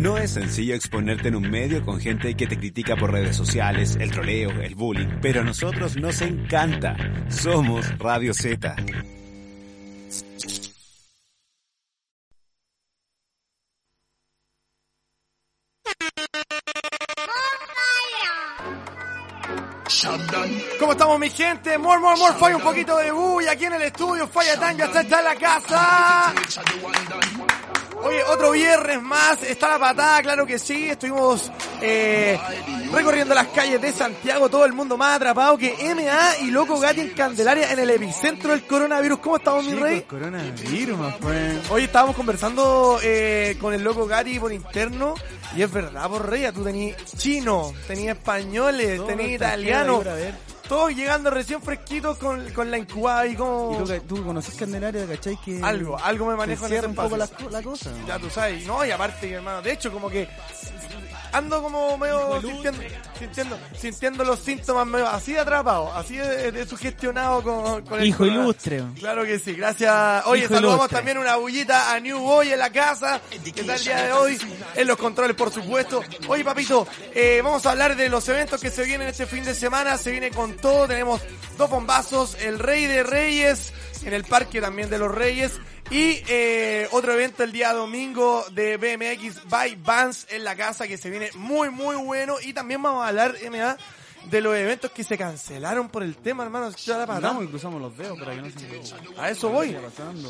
No es sencillo exponerte en un medio con gente que te critica por redes sociales, el troleo, el bullying, pero a nosotros nos encanta. Somos Radio Z. ¿Cómo estamos mi gente? More, more, more, falla un poquito de bulla aquí en el estudio, falla tan, ya está, está en la casa. Oye, otro viernes más, está la patada, claro que sí, estuvimos eh, recorriendo las calles de Santiago, todo el mundo más atrapado que MA y Loco Gatti en Candelaria en el epicentro del coronavirus. ¿Cómo estamos, mi rey? Coronavirus, my friend. Hoy estábamos conversando eh, con el Loco Gatti por interno y es verdad, por rey, tú tenías chino, tenías españoles, tenías italiano. Todos llegando recién fresquitos con, con la incubada y como... Y tú, tú conoces Candelaria, ¿cachai? Que Algo, algo me manejo en ese un poco la cosa. Ya tú sabes, no, y aparte, hermano, de hecho, como que ando como medio sintiendo, sintiendo, sintiendo los síntomas medio así de atrapado, así de, de sugestionado con, con el Hijo corona. ilustre. Claro que sí, gracias. Oye, Hijo saludamos ilustre. también una bullita a New Boy en la casa, que está el día de hoy, en los controles, por supuesto. Oye, papito, eh, vamos a hablar de los eventos que se vienen este fin de semana, se viene con todo, tenemos dos bombazos, el Rey de Reyes, en el Parque también de los Reyes, y eh, otro evento el día domingo de BMX by Vans en la casa, que se viene muy, muy bueno, y también vamos a hablar, MA, de los eventos que se cancelaron por el tema, hermano. Ya la patada. Andamos y cruzamos los dedos para que no se... A eso voy.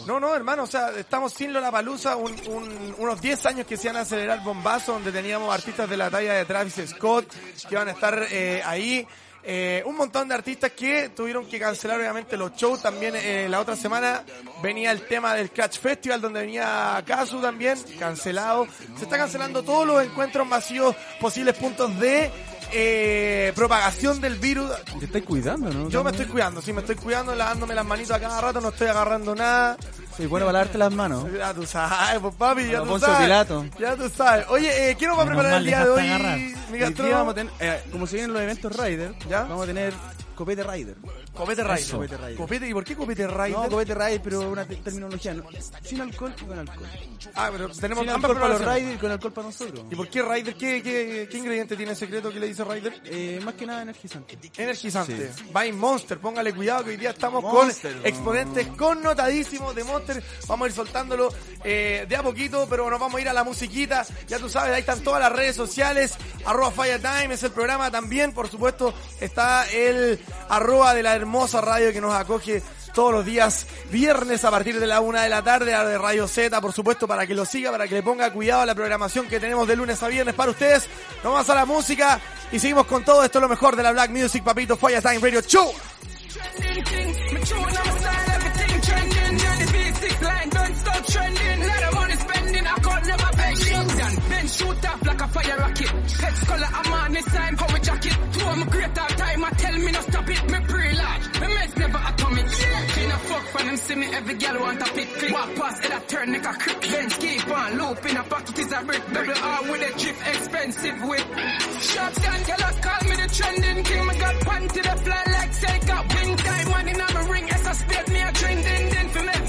No, no, hermano, o sea, estamos sin Lollapalooza, un, un, unos 10 años que se van a acelerar bombazo, donde teníamos artistas de la talla de Travis Scott, que van a estar eh, ahí. Eh, un montón de artistas que tuvieron que cancelar obviamente los shows. También eh, la otra semana venía el tema del Catch Festival, donde venía Kazu también, cancelado. Se está cancelando todos los encuentros masivos, posibles puntos de eh, propagación del virus. Te estáis cuidando, ¿no? Yo me estoy cuidando, sí, me estoy cuidando, lavándome las manitos a cada rato, no estoy agarrando nada. Soy bueno para lavarte las manos. Ya tú sabes, pues papi, ya tú sabes. Pilato. Ya tú sabes. Oye, eh, ¿qué nos va a preparar el día de hoy, mi vamos a tener, eh, como se vienen los eventos Rider, ¿Ya? vamos a tener Copete Rider. Copete Rider. Copete Rider. Copete, ¿y por qué Copete Rider? No, Copete Rider, pero una te- terminología. ¿no? Sin alcohol y con alcohol. Ah, pero tenemos Sin ambas alcohol para los. Rider y con alcohol para nosotros. ¿Y por qué Rider? ¿Qué, qué, qué ingrediente tiene secreto que le dice Rider? Eh, más que nada energizante. Energizante. By Monster. Póngale cuidado que hoy día estamos Monster, con no. exponentes connotadísimos de Monster. Vamos a ir soltándolo eh, de a poquito, pero nos vamos a ir a la musiquita. Ya tú sabes, ahí están todas las redes sociales. Arroba Fire Time es el programa también. Por supuesto, está el arroba de la hermosa radio que nos acoge todos los días viernes a partir de la una de la tarde, de Radio Z, por supuesto, para que lo siga, para que le ponga cuidado a la programación que tenemos de lunes a viernes para ustedes. Vamos a la música y seguimos con todo esto, lo mejor de la Black Music, papito, Fire Time Radio Show. Shoot off like a fire rocket. Head color, I'm on this time, power jacket. Two, I'm a great time, I tell me no stop it. Me pre-large, me meds never atomic. Clean a fuck for them, see me every girl want a pick. Walk past it, I turn like a crip. Bench keep on, loop in a pocket is a brick. Double R with a chip, expensive whip. Shotgun, girls call me the trending king. Me got panty the fly like say got wing time. Money in my ring, as I spit me a. Din din for make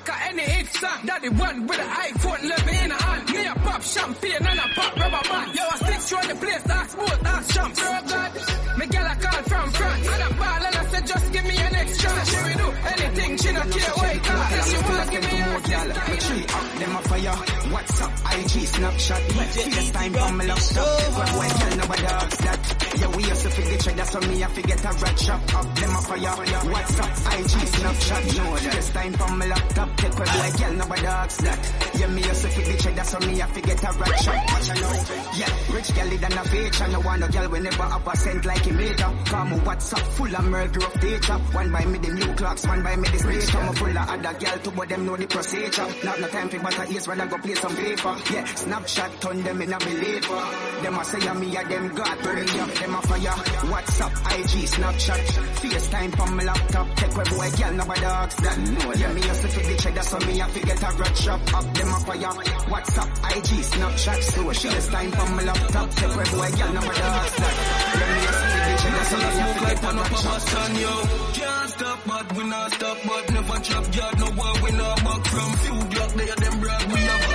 Like a any that the one with the iPhone 11 in a hand. Me a pop champagne and a pop rubber band. Yo, I stick to the place, that's both, that's champ. Oh God, me gal a call from France. And a ball and I said just give me an extra. She will do anything, she not care what it costs. She wanna give me a Tree up, them a fire. WhatsApp, IG, Snapchat. FaceTime, from my laptop. But when tell nobody else that. Yeah, we used to the cheddar, so me I fi get a rat shop up. Them a fire. WhatsApp, IG, Snapchat, no Just time for my laptop, take away boy, girl, nobody asks that. Yeah, me also fit the cheddar, so me I fi get a rat shop. Watch know. Yeah, rich girl it than a feature. No want no girl we never have a cent like a meter. Come on, WhatsApp, full of murder of data. One by me the new clocks, one by me the speaker. I'm full of other girl to but them know the procedure. Not no time for butter ears when I go play some paper. Yeah, Snapchat turn them in a believer. Them a say me a them God to up. Them a fire. WhatsApp, IG, Snapchat, FaceTime from my laptop. Take away boy, girl, nobody asks that. No, yeah, me also fit the cheddar, so me a fi get a rat shop up. Them a fire. WhatsApp, IG, Snapchat, social. FaceTime from my laptop. Take away boy, girl, nobody asks that. Yeah, me also fit the cheddar, so me a fi get a rat shop. Can't stop, but we not stop, but never drop yard. No war, we not back from few block. They are them brag, we have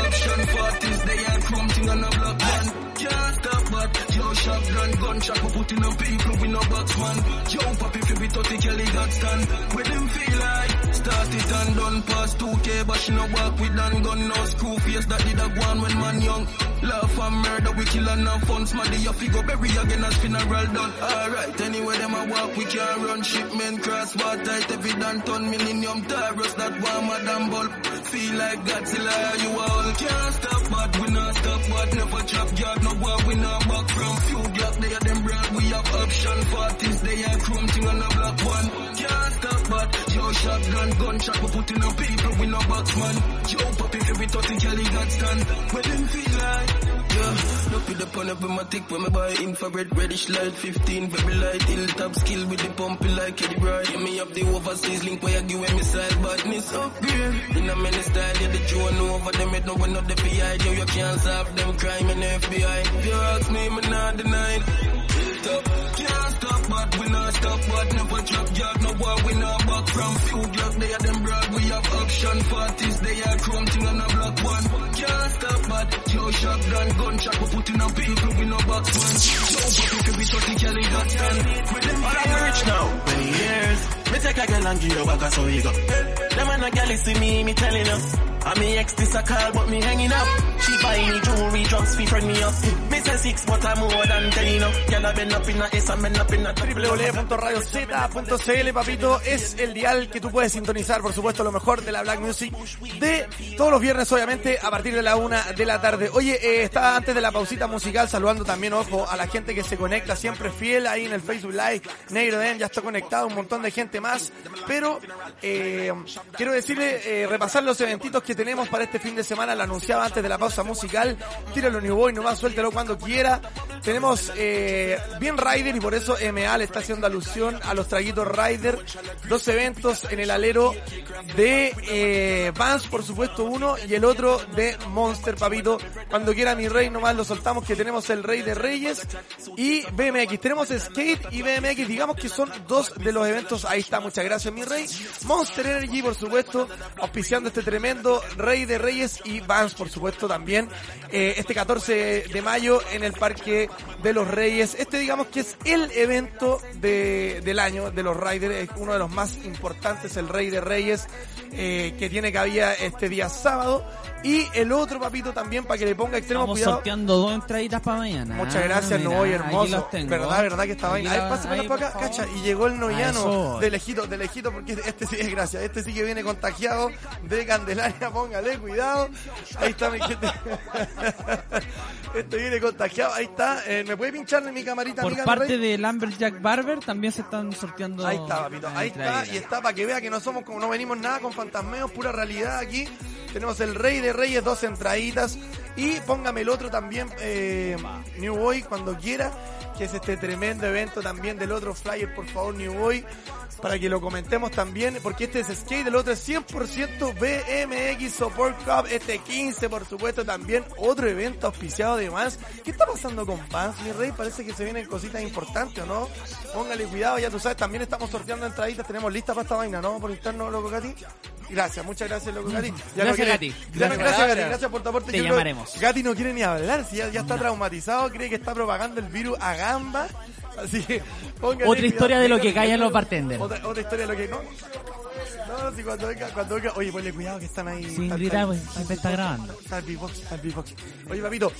chrome thing on a block one. Can't stop, but yo, shotgun, gunshot, we putting on people, we no box man. Yo, papi, if we 30 Kelly got stand. Where them feel like? Start it and done past 2K, but she no walk with dan gun, no screw face. That did a one when man young. Laugh and murder, we kill and no fun. Smaddy, you fi go bury again as funeral done. Alright, anyway, them a walk, we can't run shipment, cross water, tight, every dan ton, millennium Taurus, that one madam bulb. Feel like Godzilla, you all can't stop, but we not stop, but never chop yard, no war, we not back from few block, they are them brand, we have option, parties, they are chrome thing on the block one. Can't stop, but yo, shotgun, gunshot, we putting on people, we no box man. Yo, if we 30 Kelly got stand, where them feel like? Yeah, look with the pun up in my tick when me buy infrared reddish light 15 very light hilltop skill with the pumping like Eddie Bright. Yeah, me up the overseas link where you give me side badness oh, upgrade. In a many style, yeah, the drone over them, it no one up the PI. Yo, you can't solve them crime in the FBI. If you ask me, me not deny. Can't stop, but we not stop, but never drop yard. No war, we not back from few block. They are them broad, we have option parties. They are chrome thing on a block one. But yo, shotgun, gunshot, we putting on people, we no box man. Yo, but if we 30 Kelly got stand. With them I'm rich now, many years. Me take a girl and give her back a so you go. Them and a girl see me, me telling us. And me ex this a call, but me hanging up. She buy me jewelry, drugs, fee friend me up. Me say six, but I'm more than ten. Girl, been up in a S, been up in a triple www.radiozeta.cl, papito, es el dial que tú puedes sintonizar, por supuesto, lo mejor de la Black Music de todos los viernes, obviamente, a partir de la una de la tarde. Oye, eh, está antes de la pausita musical, saludando también, ojo, a la gente que se conecta siempre fiel ahí en el Facebook Live. Negro Den ya está conectado, un montón de gente más, pero eh, quiero decirle, eh, repasar los eventitos que tenemos para este fin de semana, lo anunciaba antes de la pausa musical. Tíralo New Boy, nomás suéltelo cuando quiera. Tenemos eh, bien Rider y por eso MA le está haciendo alusión a los traguitos Rider. Dos eventos en el alero de eh, Vans, por supuesto, uno y el otro de Monster, papito. Cuando quiera mi rey, nomás lo soltamos que tenemos el Rey de Reyes y BMX. Tenemos Skate y BMX, digamos que son dos de los eventos. Ahí está, muchas gracias mi rey. Monster Energy, por supuesto, auspiciando este tremendo Rey de Reyes y Vans, por supuesto, también. Eh, este 14 de mayo en el Parque de los Reyes. Este digamos que es el evento de, del año de los Riders, es uno de los más importantes, el Rey de Reyes, eh, que tiene cabida este día sábado. Y el otro papito también para que le ponga extremo Estamos cuidado. sorteando dos entraditas para mañana. Muchas gracias, Mira, Novoy, aquí hermoso. Verdad, verdad que esta Aquí vaina. A ver, ahí, para acá, favor. cacha. Y llegó el eso. de lejito, de lejito, porque este sí es gracia. Este sí que viene contagiado de Candelaria, póngale cuidado. Ahí está mi gente. Este viene contagiado, ahí está. Eh, ¿Me puede pinchar en mi camarita, Por amiga, parte de Lumberjack Barber también se están sorteando. Ahí está, papito. Ahí está. Y está para que vea que no somos como no venimos nada con fantasmeos, pura realidad aquí. Tenemos el Rey de Reyes, dos entraditas. Y póngame el otro también, eh, New Boy, cuando quiera, que es este tremendo evento también del otro flyer, por favor, New Boy, para que lo comentemos también, porque este es skate, el otro es 100% BMX Support Cup, este 15, por supuesto, también otro evento auspiciado de Vans. ¿Qué está pasando con Vans, mi rey? Parece que se vienen cositas importantes, ¿o no? Póngale cuidado, ya tú sabes, también estamos sorteando entraditas, tenemos lista para esta vaina, ¿no? Por interno, loco Gati. Gracias, muchas gracias, loco Gati. Ya Gracias, quiere- Gati. ya no- Gracias. gracias, Gati, gracias por tu aporte. Te Yo creo- llamaremos. Gati no quiere ni hablar, si ya, ya está traumatizado, cree que está propagando el virus a gamba. Así que póngale Otra historia cuidado. de lo que callan los bartenders. Otra, otra historia de lo que no. No, no, si cuando venga, cuando venga, oye, ponle cuidado que están ahí. Sin gritar, pues, siempre está grabando. Está el beatbox, está el beatbox. Oye, papito,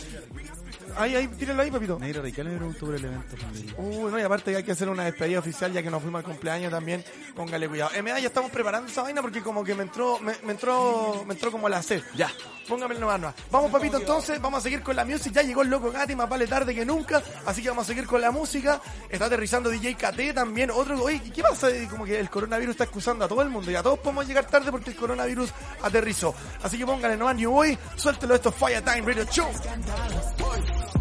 Ahí, ahí, tírenlo ahí, papito. Negro Radical me preguntó por el evento. Uy, no, y aparte que hay que hacer una despedida oficial ya que nos fuimos al cumpleaños también. Póngale cuidado. MA, ya estamos preparando esa vaina porque como que me entró, me, me entró, me entró como la sed. Ya. Póngame nomás, nomás. Vamos, papito, entonces, vamos a seguir con la música. Ya llegó el loco Gatti, más vale tarde que nunca. Así que vamos a seguir con la música. Está aterrizando DJ KT también. Otro, oye, ¿qué pasa? Como que el coronavirus está excusando a todo el mundo. Y a todos podemos llegar tarde porque el coronavirus aterrizó. Así que póngale nomás New Boy. Suéltelo esto, Fire Time Radio Show.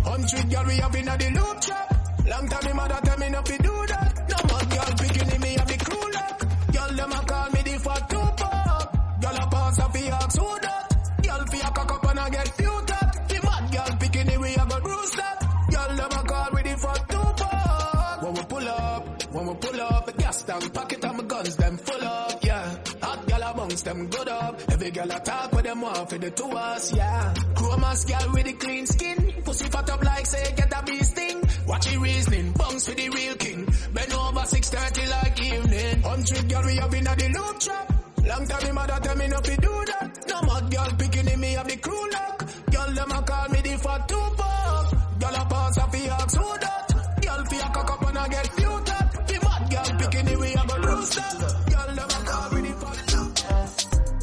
Hundred girl we have in the loop trap. Long time me mother tell me not to do that. No more girl picking me have the crew lock. Girl them a call me the fat Tupac. Girl a pass a fi ask who that. Girl fi a cock up and a get few that. The mad girl picking me a go bruise that. Girl them a call me the fat Tupac. When we pull up, when we pull up, the gas tank pocket and my girl a talk with them want for the two us, yeah. Chromas girl with the clean skin. Pussy fat up like say get a bee sting. Watch the reasoning, bungs for the real king. Bend over 6.30 like evening. Hundred girl we have in the loop trap. Long time me mother tell me not to do that. No more girl picking in me have the crew lock. Girl them a call me the fat Tupac. Girl a pass a fi ask who that. Girl fi a cock up and a get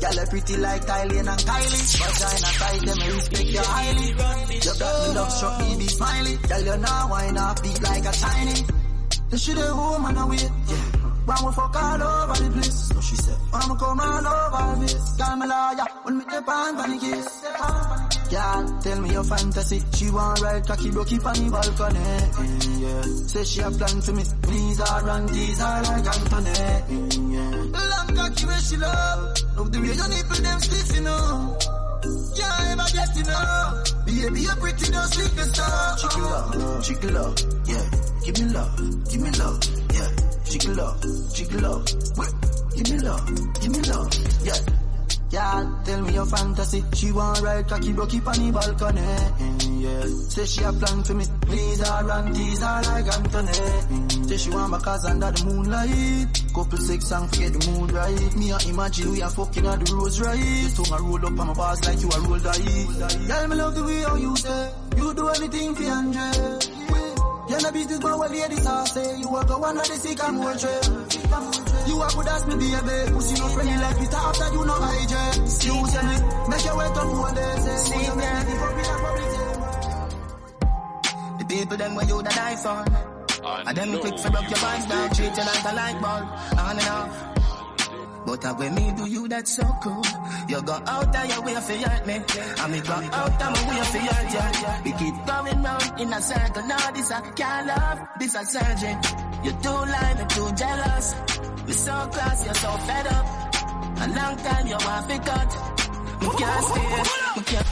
Girl, you pretty like Kylie and Kylie. Vagina tight, them respect you highly. You got me love struck me be smiley. Girl, you know why not beat like a tiny. You should have home and away. Yeah. When we fuck all over the place. So she said. We come all over this. Girl, me lawyer. When me the pan for the kiss. Girl, tell me your fantasy. She want ride cocky broke up on the balcony. Yeah. Say she a plan to me. Please her and tease her like Anthony. Yeah. Long cocky where she love. Love the way your nipple them stiff, you know. Can't ever guess, you know. Baby, you're pretty, don't sleep and stuff. Chicken love, chicken love, yeah. Give me love, give me love, yeah. Love, chicken love, Wait. give me love, give me love, yeah. Yeah, tell me your fantasy. She want ride cocky broke up on the balcony. Yeah, say she a plan for me. Please her and tease her like Anthony. Say she want my cause under the moonlight. Couple sex and forget the mood right. Me I imagine we are fucking at the rose right. Tongue a roll up on my bars like you a roll die. Girl, me love the way how you say. You do anything for Andre. Not business, but what ladies are say. You are the one of the sick and more You are good as me, baby. Pussy no friendly like Peter after you know IJ. Excuse me, make your way to one day. Say, who you make it for me, The people them where you that die for. And them quick for broke your vibes down, treat you like a light bulb, on and off. But uh, when me do you, that's so cool. You go out of your way for hurt me. And me go out of my way for hurt you. We keep going round in a circle. Now this a can't love, this a surgery. You too lie, me too jealous. We so close, you're so fed up. A long time you want to cut. We can't stay, we can't.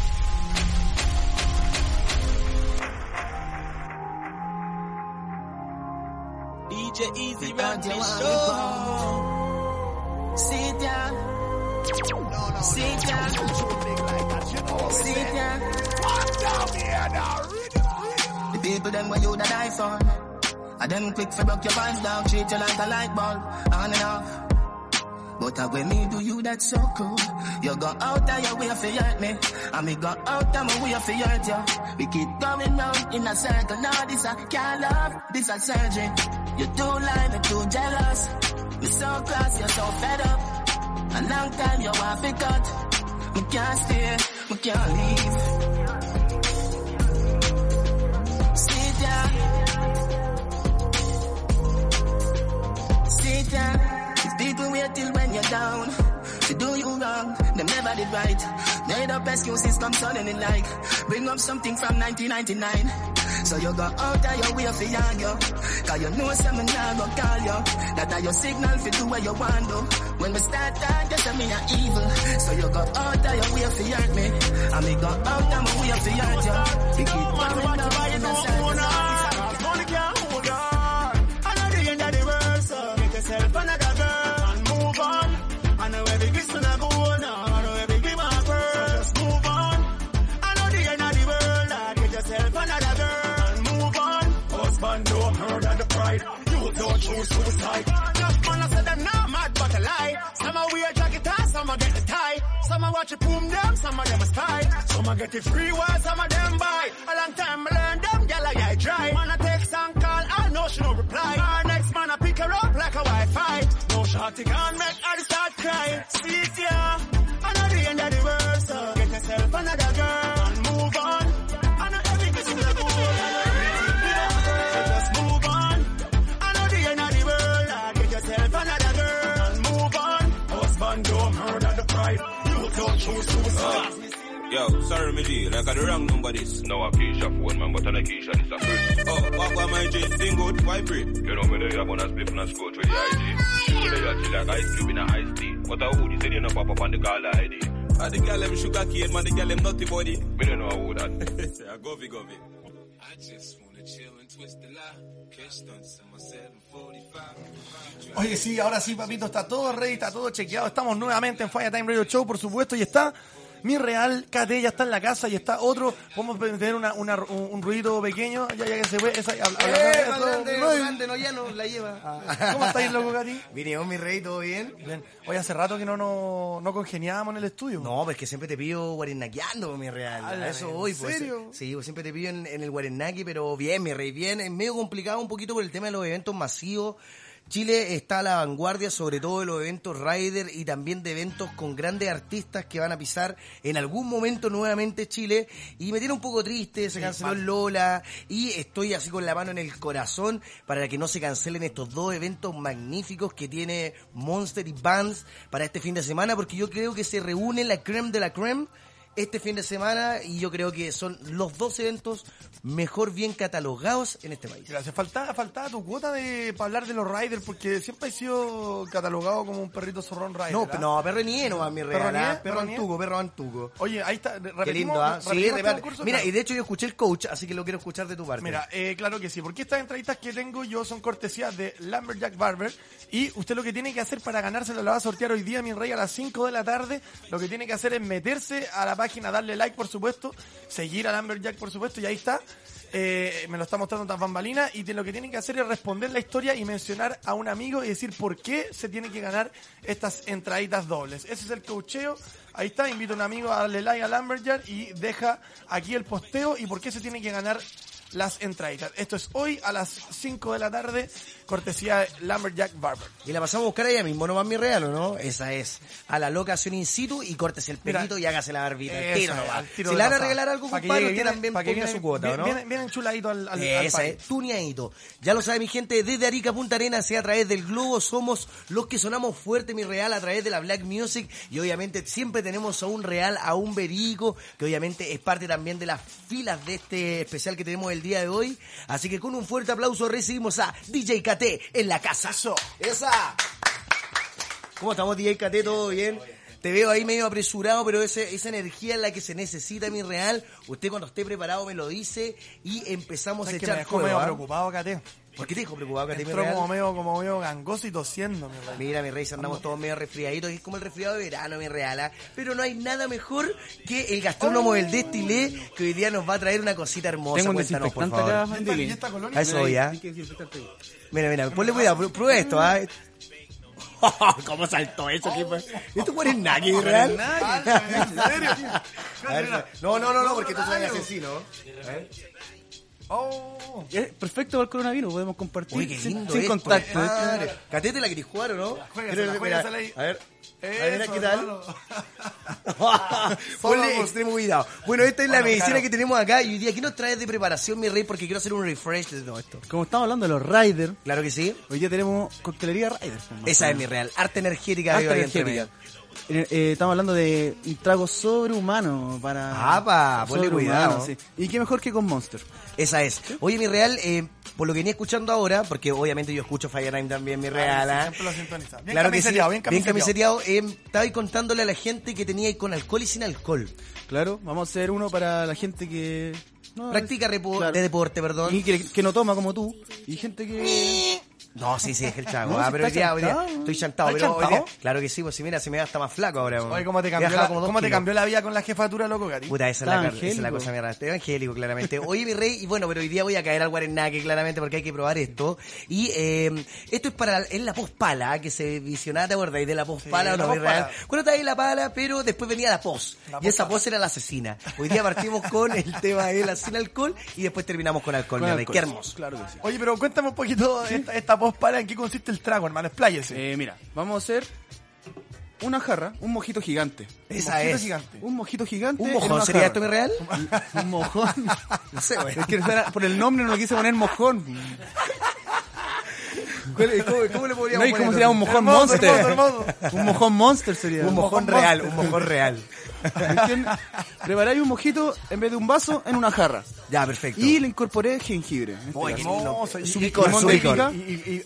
DJ Easy Because Rock you me want show. Sit down. Sit down. Sit down. The people them where you that die for. And them quick for broke your vibes down, treat you like a light bulb, on and off. But uh, when me do you, that's so cool. You go out of your way for hurt me. And me go out of my way for hurt you. We keep going round in a circle. Now this a can't love, this a surgery. You too lie, me too jealous. Me so close, you're so fed up. A long time you want to cut. Me can't stay, me can't leave. Sit down. Sit down. If people wait till when you're down to do you wrong, them never did right. Made up excuses come suddenly like bring up something from 1999. So you go out of your way for argue. Cause you know some now go call you. That are your signal for do what you want do. When we start talk, you say me a evil. So you go out of your way for hurt me. And me go out of my way for hurt you. We keep going down do suicide. Man, I said them not mad, but a lie. Some are wear jacket, some are get the tie. Some are watch it boom them, some of them are style. Some are get it free, while some of them buy. A long time I learn them, girl, I get dry. Man, I text and call, I know she no reply. Our next man, I pick her up like a Wi-Fi. No shorty gone, make her start crying. See ya. yeah. Yo, sorry, me G, like I the wrong number this. No, a Keisha phone, man, but on a Keisha, this a Chris. Oh, what was my G? Thing good, why pray? You know me, they have on a split and a scotch with the IG. You know, they chill like ice cube in a iced tea. What a hoodie, say you know pop up on the caller ID. Ah, the girl them sugar cane, man, the girl them nutty body. Me don't know who that. yeah, go fi, go fi. I just wanna chill and twist the lie. Catch stunts in my 745. Oye, sí, ahora sí, papito, está todo ready, está todo chequeado. Estamos nuevamente en Fire Time Radio Show, por supuesto, y está mi real KT, ya está en la casa y está otro. Vamos a tener una, una- un, un ruidito pequeño, ya, ya que se ve. Esa, habla- Eh, habla- grande, grande, no, ya no, la lleva. ¿Cómo estáis, loco, Katy? Vinimos, mi rey, ¿todo bien? Bien. Oye, hace rato que no, no, no congeniábamos en el estudio. No, pues que siempre te pillo guarenaqueando, mi real. Ala, A eso ¿en voy, pues. serio? Sí, pues siempre te en, en el guarenaki, pero bien, mi rey, bien. Es medio complicado un poquito por el tema de los eventos masivos. Chile está a la vanguardia, sobre todo de los eventos Rider y también de eventos con grandes artistas que van a pisar en algún momento nuevamente Chile. Y me tiene un poco triste, se canceló el Lola y estoy así con la mano en el corazón para que no se cancelen estos dos eventos magníficos que tiene Monster y Bands para este fin de semana, porque yo creo que se reúne la creme de la creme este fin de semana y yo creo que son los dos eventos mejor bien catalogados en este país. Gracias. Faltaba, faltaba tu cuota de para hablar de los riders, porque siempre he sido catalogado como un perrito zorrón rider. No, ¿ah? no, perro nié nomás, mi real. ¿Perro ah? Perro ¿Perro antuco, perro antuco. Oye, ahí está. Qué lindo, ¿ah? Sí, este Mira, claro. y de hecho yo escuché el coach, así que lo quiero escuchar de tu parte. Mira, eh, claro que sí, porque estas entrevistas que tengo yo son cortesías de Lumberjack Barber y usted lo que tiene que hacer para ganárselo lo va a sortear hoy día, mi rey, a las 5 de la tarde. Lo que tiene que hacer es meterse a la página, darle like, por supuesto, seguir a Lumberjack, por supuesto, y ahí está. Eh, me lo está mostrando tan bambalina y lo que tienen que hacer es responder la historia y mencionar a un amigo y decir por qué se tiene que ganar estas entraditas dobles. Ese es el cocheo. Ahí está, invito a un amigo a darle like a Lumberjack y deja aquí el posteo y por qué se tiene que ganar las entraditas. Esto es hoy a las 5 de la tarde, cortesía de Lumberjack Barber. Y la pasamos a buscar allá mismo, nomás mi real, ¿o no? Esa es. A la locación in situ y córtese el Mira, pelito y hágase la barbita. al tiro al tiro si le van a regalar algo, compadre, usted también pa' que viene- su cuota, ¿o bien- ¿no? Bien, bien enchuladito al, al, al Esa es, tuneadito. Ya lo sabe mi gente, desde Arica Punta Arenas, sea a través del globo, somos los que sonamos fuerte, mi real, a través de la Black Music. Y obviamente siempre tenemos a un real, a un verico, que obviamente es parte también de las filas de este especial que tenemos el día de hoy. Así que con un fuerte aplauso recibimos a DJ En la casa. ¡Esa! ¿Cómo estamos, DJ KT? ¿Todo bien? Te veo ahí medio apresurado, pero ese, esa energía es la que se necesita, mi real. Usted cuando esté preparado me lo dice y empezamos a que echar me dejó preocupado, Cate. ¿Por qué te dijo preocupado, Cate, mi Entró real? como medio, como medio gangoso y tosiendo, mi rey. Mira, mi rey, andamos todos medio resfriaditos, es como el resfriado de verano, mi real. ¿ah? Pero no hay nada mejor que el gastrónomo del Destilé, que hoy día nos va a traer una cosita hermosa. Tengo un Cuéntanos, por desinfectante acá, favor. A eso voy, ¿ah? Hay que desinfectarte ahí. Mira, mira, ponle cuidado, pru- prueba esto, ¿ah? ¿Cómo saltó eso? ¿Qué fue? ¿Esto fue en Naki, real? ¿En serio? A ver, no, no, no, no, porque tú soy asesino. A ver. Oh. Es perfecto para el coronavirus, podemos compartir Uy, qué sin, lindo sin esto. contacto. Madre. Catete la querés jugar, ¿o no? Juégasela, Mira, juégasela ahí. A ver. A ver, ¿qué tal? Ponle extremo cuidado. Bueno, esta es la Bueno, medicina claro. que tenemos acá. Y hoy día, ¿qué nos traes de preparación, mi rey? Porque quiero hacer un refresh de todo esto. Como estamos hablando de los Riders, Claro que sí. hoy día tenemos coctelería Riders. Esa es mi real. Arte energética. Entre energética. Eh, eh, estamos hablando de un trago sobrehumano para... Apa, ponle cuidado. sí. Y qué mejor que con Monster. Esa es. Oye, mi real, eh, por lo que venía escuchando ahora, porque obviamente yo escucho Fire Time también, mi real. ¿ah? Siempre lo. Bien Claro que sí. camiseteado, bien camiseteado. Eh, estaba ahí contándole a la gente que tenía ahí con alcohol y sin alcohol. Claro, vamos a hacer uno para la gente que... no, Practica claro. de deporte, perdón. Y que, que no toma como tú. Y gente que... No, sí, sí, es el chavo. No, ah, si pero hoy está día, hoy día estoy chantado. ¿Estás Pero hoy día, claro que sí, pues si mira, se me da hasta más flaco ahora. Oye, ¿cómo te cambió, la, como dos ¿cómo te kilos. cambió la vida con la jefatura, loco, Gary? Puta, esa es, Está la, esa es la cosa, mierda. Evangélico, claramente. Oye, mi rey, y bueno, pero hoy día voy a caer al Guarenaque, claramente, porque hay que probar esto. Y eh, esto es para es la pospala, que se visionaba, ¿te acordáis de la pospala Sí, o no, real? Cuando estaba ahí la pala, pero después venía la pos. La y esa pos era la asesina. Hoy día partimos con el tema de la sin alcohol y después terminamos con alcohol, mi rey. Qué hermoso. Claro que sí. Oye, pero cuéntame un poquito esta, esta voz para en qué consiste el trago, hermano. Expláyese. Eh, mira, vamos a hacer una jarra, un mojito gigante. Esa mojito es. gigante. Un mojito gigante. ¿Un mojón sería jarra. esto mi real? Un mojón. No sé, güey. Es que era- por el nombre no le quise poner mojón. ¿Cuál- ¿Cómo, cómo le podríamos No, ¿y cómo poner? sería un mojón Hermoso, monster? hermoso, hermoso. Un mojón monster sería. Un mojón real, un mojón real. Preparáis un mojito en vez de un vaso en una jarra. Ya, perfecto. Y le incorporé jengibre. en este Oye, qué. Y- licor, licor.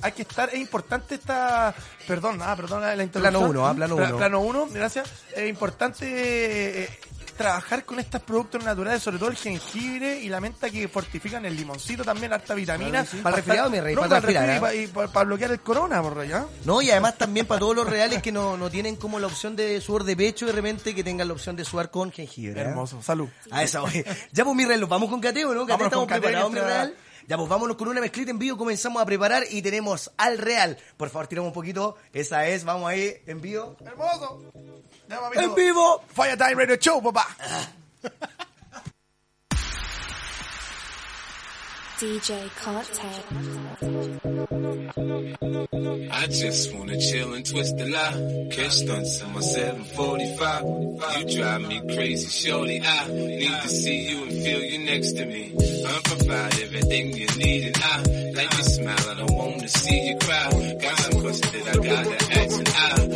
hay que estar, es importante esta, perdón, ah, perdón la interrupción. Plano uno, ah, plano Pla- uno. Plano uno, gracias. Es importante eh, trabajar con estos productos naturales, sobre todo el jengibre y la menta que fortifican el limoncito también, harta vitamina. Para el resfriado, mi rey, No, para para resfriado y para, y para bloquear el corona, por rey, ¿ah? No, y además también para todos los reales que no, no tienen como la opción de sudor de pecho de repente que tengan la opción de sudar con jengibre. ¿eh? Hermoso, salud. A esa, oye. Ya pues mi ¿nos vamos con cateo, ¿no? Cateo, estamos preparados, mi real. Ya pues vámonos con una mezclita en vivo, comenzamos a preparar y tenemos al real. Por favor, tiramos un poquito. Esa es, vamos ahí, en vivo. Hermoso. Ya, ¡En vivo! Fire Time Radio Show, papá. DJ Cortez. I just wanna chill and twist the lie. Catch stunts in my 745. You drive me crazy, shorty. I need to see you and feel you next to me. I provide everything you need and I like your smile. And I don't wanna see you cry. Got some questions that I gotta ask and I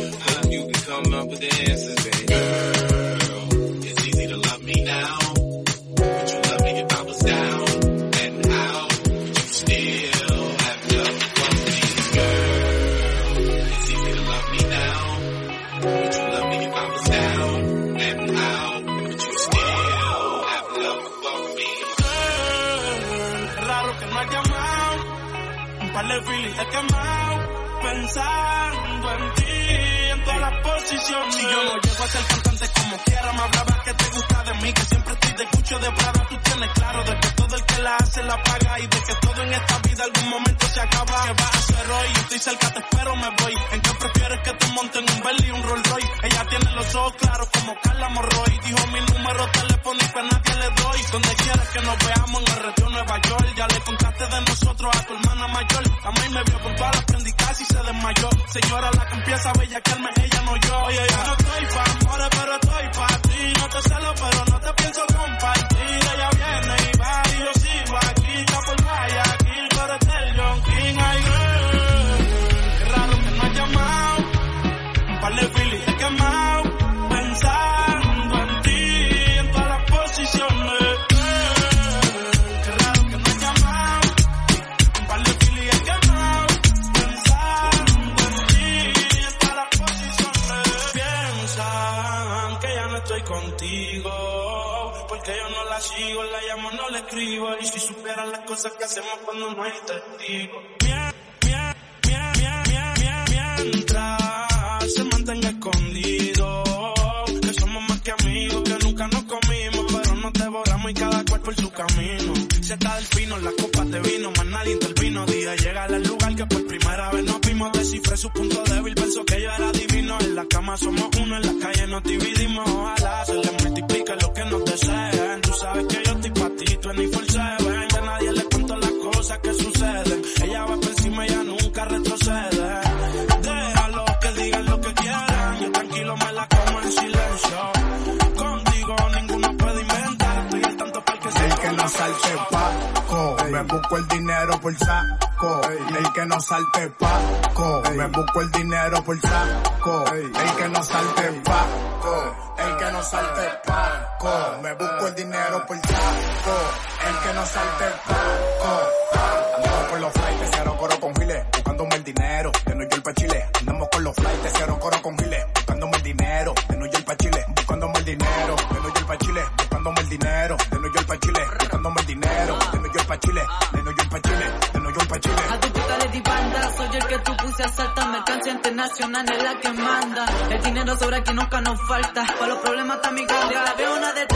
de Prada. Tú tienes claro de que todo el que la hace la paga y de que todo en esta vida algún momento se acaba. Que vas a hacer hoy? Yo estoy cerca, te espero, me voy. ¿En qué prefieres que te monten un Bentley y un Rolls Royce? Ella tiene los ojos claros como Carla Morroy. Dijo mi número telefónico a nadie le doy. Donde quieras que nos veamos en el retiro Nueva York. Ya le contaste de nosotros a tu hermana mayor. La maíz me vio con todas las prendicas y se desmayó. Señora, la que empieza a bellaquearme, ella no yo. Oye, yo no estoy pa' amores, pero estoy pa' ti. No te celo, pero no te pienso compartir. Y si supieran las cosas que hacemos cuando no hay testigo. Mien- mien- mien- mien- mien- mien- Mientras se mantenga escondido. Que somos más que amigos, que nunca nos comimos. Pero nos devoramos y cada cual por su camino. Se está del pino, las copas de vino, más nadie intervino. Día llega al lugar que por primera vez nos vimos. Descifré su punto débil, pensó que yo era divino. En la cama somos uno, en la calle nos dividimos. Ojalá se les multiplique lo que nos deseen. Pa' ti, tú en el seven. Que nadie le cuento las cosas que suceden. Ella va por encima, ella nunca retrocede. Déjalo que digan lo que quieran. Yo tranquilo me la como en silencio. Contigo ninguno puede inventar. Estoy al tanto para que se El que no salte me busco el dinero por saco. El que no salte paco, me busco el dinero por saco. El que no salte paco, el que no salte paco, me busco el dinero por saco. El que no salte paco. Andamos con los flights, cero coro con giles, buscándome el dinero, de New York pa' Chile. Andamos con los flights, cero coro con giles, buscándome el dinero, de New York pa' Chile. Buscándome el dinero, de New York pa' Chile. Buscándome el dinero, de New York pa' Chile. Pa' Chile. De New York pa' Chile, de New York pa' Chile. A tu puta de ti banda, soy el que tú puse a saltar, mercancía internacional es la que manda. El dinero sobra que nunca nos falta, para los problemas está mi carga. Veo una de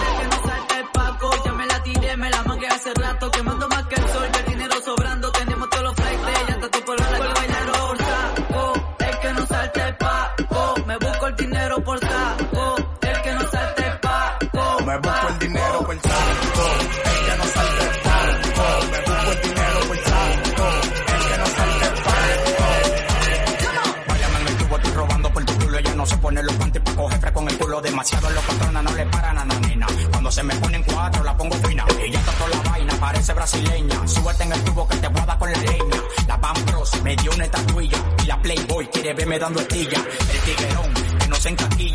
se me ponen cuatro, la pongo fina. Ella está toda la vaina, parece brasileña. Súbete en el tubo que te voy a con la leña. La Bambros me dio una estatuilla. Y la Playboy quiere verme dando estilla. El tiguerón que no se encaquilla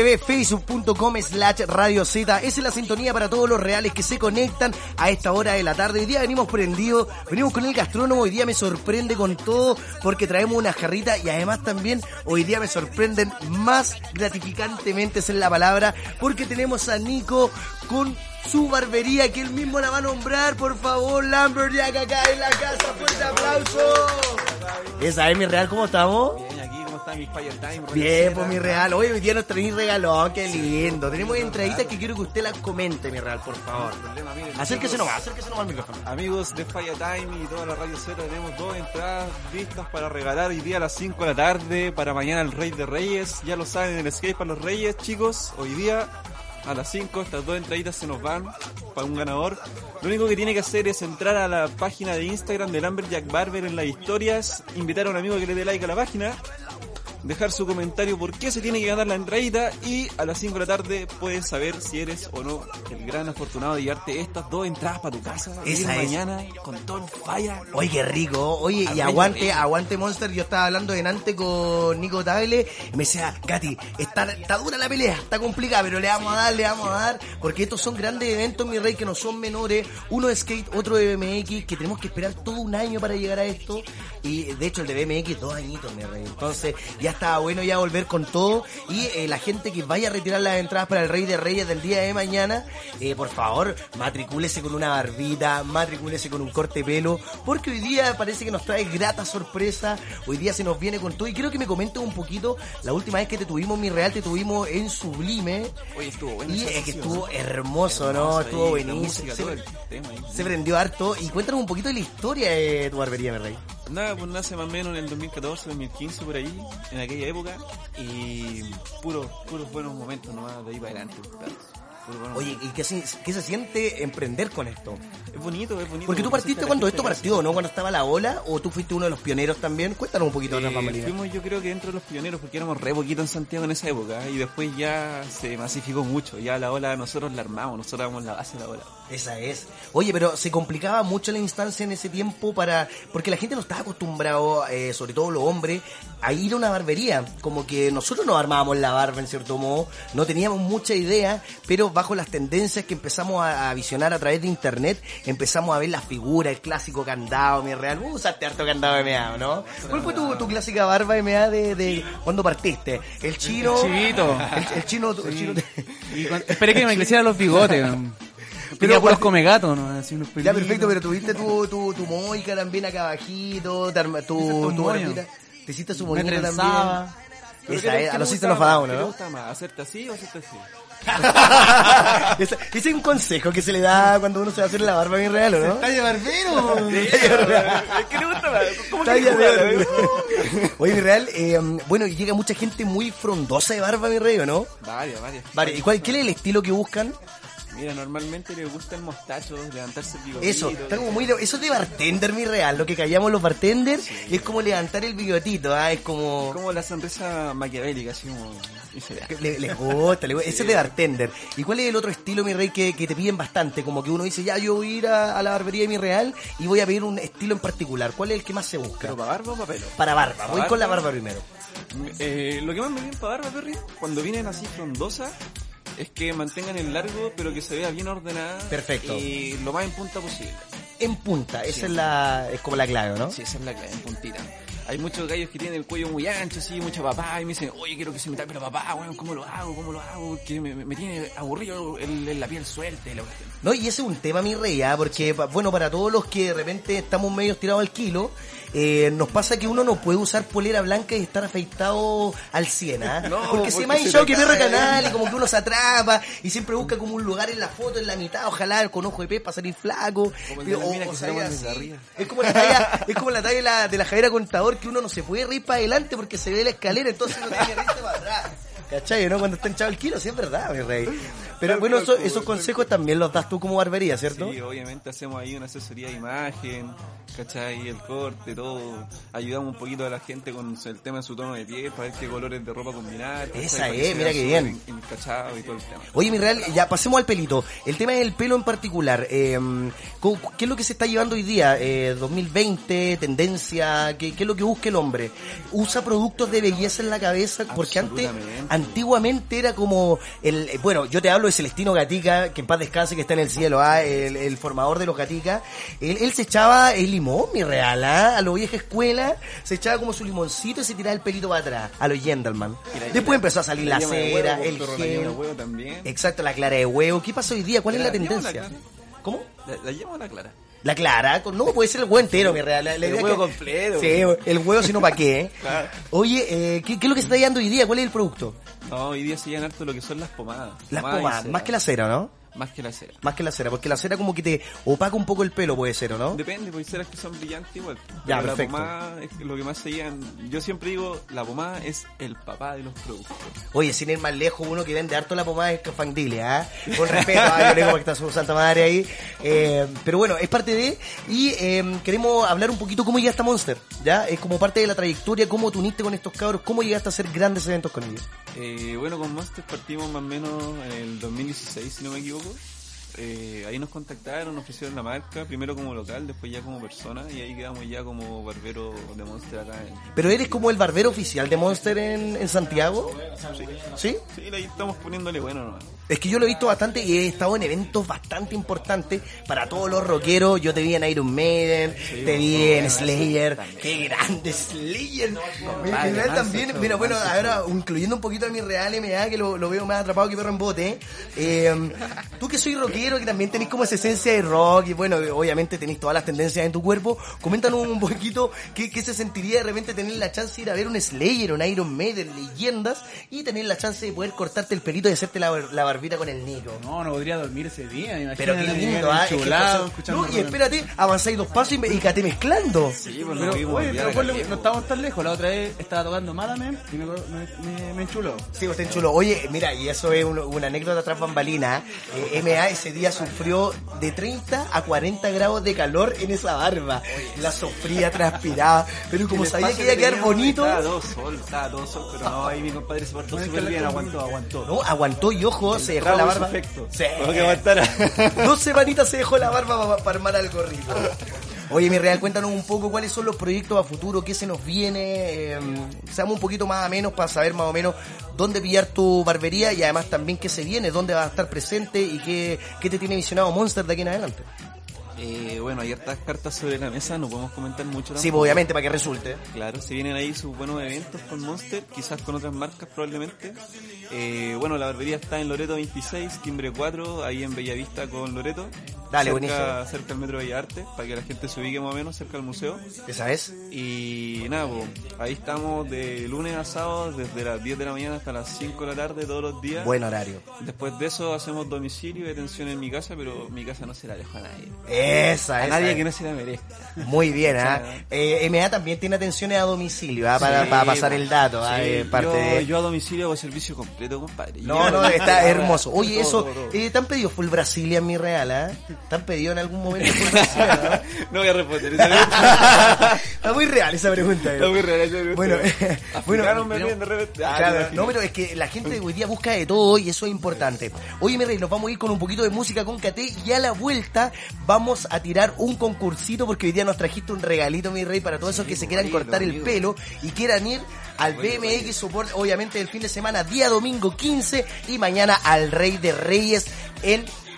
www.facebook.com slash Radio Z. Esa es la sintonía para todos los reales que se conectan a esta hora de la tarde. Hoy día venimos prendidos, venimos con el gastrónomo. Hoy día me sorprende con todo porque traemos una jarrita y además también hoy día me sorprenden más gratificantemente, esa es la palabra, porque tenemos a Nico con su barbería que él mismo la va a nombrar. Por favor, Lumberjack acá en la casa. Fuerte aplauso. Esa es mi real, ¿cómo estamos? Bien, aquí, ¿cómo está mi Fire Time? Bien, pues mi real. Hoy hoy día nos traéis regalón, qué lindo. Tenemos entraditas que quiero que usted las comente, mi real, por favor. Acérquese nomás, acérquese nomás al micrófono. Amigos de Fire Time y toda la Radio Cero, tenemos dos entradas listas para regalar hoy día a las 5 de la tarde, para mañana el Rey de Reyes. Ya lo saben, el Escape para los Reyes, chicos. Hoy día a las 5 estas dos entraditas se nos van para un ganador. Lo único que tiene que hacer es entrar a la página de Instagram de Lumberjack Barber en las historias, invitar a un amigo que le dé like a la página, dejar su comentario por qué se tiene que ganar la entradita y a las 5 de la tarde puedes saber si eres o no el gran afortunado de llevarte estas dos entradas para tu casa. Esa es. mañana con todo falla. Oye, qué rico. Oye, y aguante, aguante Monster. Yo estaba hablando delante con Nico Tagle y me decía, Gati, está, está dura la pelea, está complicada, pero le vamos a dar, le vamos a dar, porque estos son grandes eventos, mi rey, que no son menores. Uno de skate, otro de BMX, que tenemos que esperar todo un año para llegar a esto. Y de hecho el de BMX dos añitos, mi rey. Entonces ya estaba bueno ya volver con todo. Y eh, la gente que vaya a retirar las entradas para el Rey de Reyes del día de mañana, eh, por favor, matricúlese con una barbita, matricúlese con un corte pelo, porque hoy día parece que nos trae grata sorpresa. Hoy día se nos viene con todo. Y quiero que me comentes un poquito, la última vez que te tuvimos, mi real, te tuvimos en Sublime. Oye, estuvo bueno. Y es que estuvo hermoso, ¿no? Estuvo buenísimo. música, Se, se prendió harto. Y cuéntanos un poquito de la historia de tu barbería, mi rey. Nada, pues nace más o menos en el 2014, 2015 por ahí, en aquella época, y puros, puros buenos momentos nomás de ahí para adelante. Oye, ¿y qué se, qué se siente emprender con esto? Es bonito, es bonito. Porque tú partiste cuando esto partió, ¿no? Cuando estaba la ola, o tú fuiste uno de los pioneros también. Cuéntanos un poquito de Eh, la familia. fuimos yo creo que dentro de los pioneros porque éramos re poquito en Santiago en esa época y después ya se masificó mucho, ya la ola nosotros la armamos, nosotros éramos la base de la ola. Esa es. Oye, pero se complicaba mucho la instancia en ese tiempo para. Porque la gente no estaba acostumbrado, eh, sobre todo los hombres, a ir a una barbería. Como que nosotros nos armábamos la barba en cierto modo, no teníamos mucha idea, pero bajo las tendencias que empezamos a, a visionar a través de internet, empezamos a ver la figura, el clásico candado, mi real. Vos usaste harto candado MA, ¿no? ¿Cuál fue tu, tu clásica barba MA de, de cuando partiste? El chino. El chivito. El, el chino. el chino Y cuando- esperé que me crecieran los bigotes. Pero puros come gato, ¿no? Así unos Ya, perfecto, pero tuviste tu, tu, tu moica también acá abajito, te arma- tu, tu tu moño. barbita. Te hiciste su Me moñito también. trenzaba. ¿Pero Esa es, a los los gusta fadados, más? ¿Qué te ¿no? gusta más? ¿Hacerte así o hacerte así? ese, ese es un consejo que se le da cuando uno se va a hacer la barba bien real, ¿o no? Talla barbero. ¿Qué le gusta más? ¿Cómo Talla. Oye, mi real, eh, bueno, y llega mucha gente muy frondosa de barba, mi rey, ¿o no? Varias, varias. Vale, ¿y cuál, qué es el estilo que buscan? Mira, normalmente les gusta el mostacho, levantarse el bigotito. Eso, está como muy de- eso es de bartender, mi real. Lo que callamos los bartenders es como levantar el bigotito, ¿ah? Es como... Como la sonrisa maquiavélica, así como... Le- les gusta, les gusta. Ese es de bartender. ¿Y cuál es el otro estilo, mi rey, que, que te piden bastante? Como que uno dice, ya, yo voy a ir a, a la barbería de mi real y voy a pedir un estilo en particular. ¿Cuál es el que más se busca? ¿Pero para barba o para pelo? Para barba. ¿Para Voy con la barba? barba primero. Eh, lo que más me viene para barba, Perry, cuando vienen así frondosas, es que mantengan el largo, pero que se vea bien ordenada. Perfecto. Y lo más en punta posible. En punta, esa Sí. es la es como la clave, ¿no? Sí, esa es la clave, en puntita. Hay muchos gallos que tienen el cuello muy ancho, así, mucha papá, y me dicen, oye, quiero que se me tape la papá, weón, ¿cómo lo hago? ¿Cómo lo hago? Que me, tiene aburrido el, el- la piel suelta y la cuestión. No, y ese es un tema, mi rey, ¿ah? porque, bueno, para todos los que de repente estamos medio tirados al kilo, eh, nos pasa que uno no puede usar polera blanca y estar afeitado al 100, ¿ah? No, porque, se porque me ha se hinchado que perro canal y como que uno se atrapa y siempre busca como un lugar en la foto, en la mitad, ojalá con ojo de pez para salir flaco. Como el O- o se sea, así. arriba. Es como la talla, es como la talla de la, de la Javiera Contador que uno no se puede reír para adelante porque se ve la escalera, entonces uno tiene que reírse para atrás. ¿Cachai? ¿No? Cuando está hinchado el kilo, sí es verdad, mi rey. Pero bueno, eso- esos consejos también los das tú como barbería, ¿cierto? Sí, obviamente hacemos ahí una asesoría de imagen, ¿cachai? El corte, todo. Ayudamos un poquito a la gente con el tema de su tono de piel, para ver qué colores de ropa combinar. Esa es, mira qué bien. en- encachado y todo el tema. Oye, mi real, ya pasemos al pelito. El tema del pelo en particular. eh, ¿cómo- ¿Qué es lo que se está llevando hoy día? Eh, 2020, tendencia, ¿qué, qué es lo que busca el hombre? ¿Usa productos de belleza en la cabeza? Porque antes, antiguamente era como el, bueno, yo te hablo de Celestino Gatica, que en paz descanse, que está en el cielo, ah, el, el formador de los Gatica. Él, él se echaba el limón, mi real, ah, a lo vieja escuela, se echaba como su limoncito y se tiraba el pelito para atrás, a los gentleman. Después empezó a salir la de cera, huevo, el perro, la yema de gel. huevo también. Exacto, la clara de huevo. ¿Qué pasa hoy día? ¿Cuál es la ¿La la tendencia? ¿Cómo? ¿La, la yema o la clara? La clara, no puede ser el huevo entero, mi real. La- la El huevo que- completo. Sí, el huevo, si no, ¿para qué? Claro. Oye, eh, ¿qué, qué es lo que se está dando hoy día? ¿Cuál es el producto? No, hoy día se llevan harto lo que son las pomadas. Las Pomadas pomadas, más que la cera, ¿no? Más que la cera. Más que la cera, porque la cera como que te opaca un poco el pelo, puede ser, ¿o no? Depende, porque ceras que son brillantes igual. Ya, Pero perfecto. La pomada es lo que más se llevan. Yo siempre digo, la pomada es el papá de los productos. Oye, sin ir más lejos, uno que vende harto la pomada es Cafandile, ¿ah? Con respeto, ¿ah? yo tengo que está su santa madre ahí. Eh, pero bueno, es parte de... Y eh, queremos hablar un poquito cómo llegaste a Monster, ¿ya? Es como parte de la trayectoria, cómo te uniste con estos cabros, cómo llegaste a hacer grandes eventos con ellos. Eh, bueno, con Monster partimos más o menos en el 2016, si no me equivoco. Eh, ahí nos contactaron, nos ofrecieron la marca, primero como local, después ya como persona, y ahí quedamos ya como barbero de Monster acá en... Pero eres como el barbero oficial de Monster en, en Santiago. Sí. ¿Sí? Sí, ahí estamos poniéndole bueno nomás. Es que yo lo he visto bastante y he estado en eventos bastante importantes para todos los rockeros. Yo te vi en Iron Maiden, te vi en Slayer. ¡Qué grande Slayer! Mi real también, mira, bueno, ahora incluyendo un poquito a mi real MA, que lo, lo veo más atrapado que perro en bote. eh, tú que soy rockero, que también tenés como esa esencia de rock y bueno, obviamente tenés todas las tendencias en tu cuerpo. Coméntanos un poquito qué, qué se sentiría de repente tener la chance de ir a ver un Slayer, un Iron Maiden, leyendas, y tener la chance de poder cortarte el pelito y hacerte la, la barbita con el Nico. No, no podría dormir ese día, imagínate. Pero qué lindo, ¿ah? Es que escuchando no, y espérate, avanzáis dos pasos y, me- y cate mezclando. Sí, pues Pero, vimos oye, pero no estamos tan lejos. La otra vez estaba tocando Madame y me, me, me, me enchuló. Sí, usted chulo. Oye, mira, y eso es un- una anécdota tras bambalina. Eh, MA ese día sufrió de 30 a 40 grados de calor en esa barba. La sufría, transpiraba. Pero como sabía que iba a quedar bonito, Estaba todo sol, estaba todo sol, pero no, ahí mi compadre se portó súper bien, aguantó, aguantó. no, aguantó y ojo, se dejó la barba. efecto. Sí. Ojo que aguantara. Dos semanitas se dejó la barba para, para armar algo rico. Oye, mi real, cuéntanos un poco cuáles son los proyectos a futuro, qué se nos viene, eh, seamos un poquito más a menos para saber más o menos dónde pillar tu barbería y además también qué se viene, dónde vas a estar presente y qué, qué te tiene visionado Monster de aquí en adelante. Eh, bueno, hay hartas cartas sobre la mesa, no podemos comentar mucho. Sí, tampoco. obviamente, para que resulte. Claro, se vienen ahí sus buenos eventos con Monster, quizás con otras marcas probablemente. Eh, bueno, la barbería está en Loreto 26, Timbre 4, ahí en Bellavista con Loreto. Dale, cerca, buenísimo. cerca del Metro Bellas Artes, para que la gente se ubique más o menos cerca del museo. ¿Esa es? Y nada, po, ahí estamos de lunes a sábado, desde las 10 de la mañana hasta las 5 de la tarde todos los días. Buen horario. Después de eso hacemos domicilio y detención en mi casa, pero mi casa no se la dejo a nadie. Esa, A esa nadie es. que no se la merezca. Muy bien, ¿ah? Eh, MA también tiene atenciones a domicilio, ¿ah? para, Sí, para pasar el dato, ¿ah? Sí, Eh, parte yo, de... yo a domicilio hago servicio completo, compadre. No, Yo- no, está hermoso. Oye, Todo, eso, todo, todo. eh, ¿te han pedido Full Brasilia en mi real, ah? ¿Te han pedido en algún momento Brasilia, No voy a responder esa pregunta. Está muy real esa pregunta. Está muy real esa pregunta. Bueno, bueno, me de repente. Ah, Claro, no, pero es que la gente de hoy día busca de todo y eso es importante. Oye, mi rey, nos vamos a ir con un poquito de música con KT y a la vuelta vamos a tirar un concursito porque hoy día nos trajiste un regalito, mi rey, para todos esos que se quieran cortar el pelo y quieran ir al BMX Support, obviamente el fin de semana, día domingo 15 y mañana al Rey de Reyes en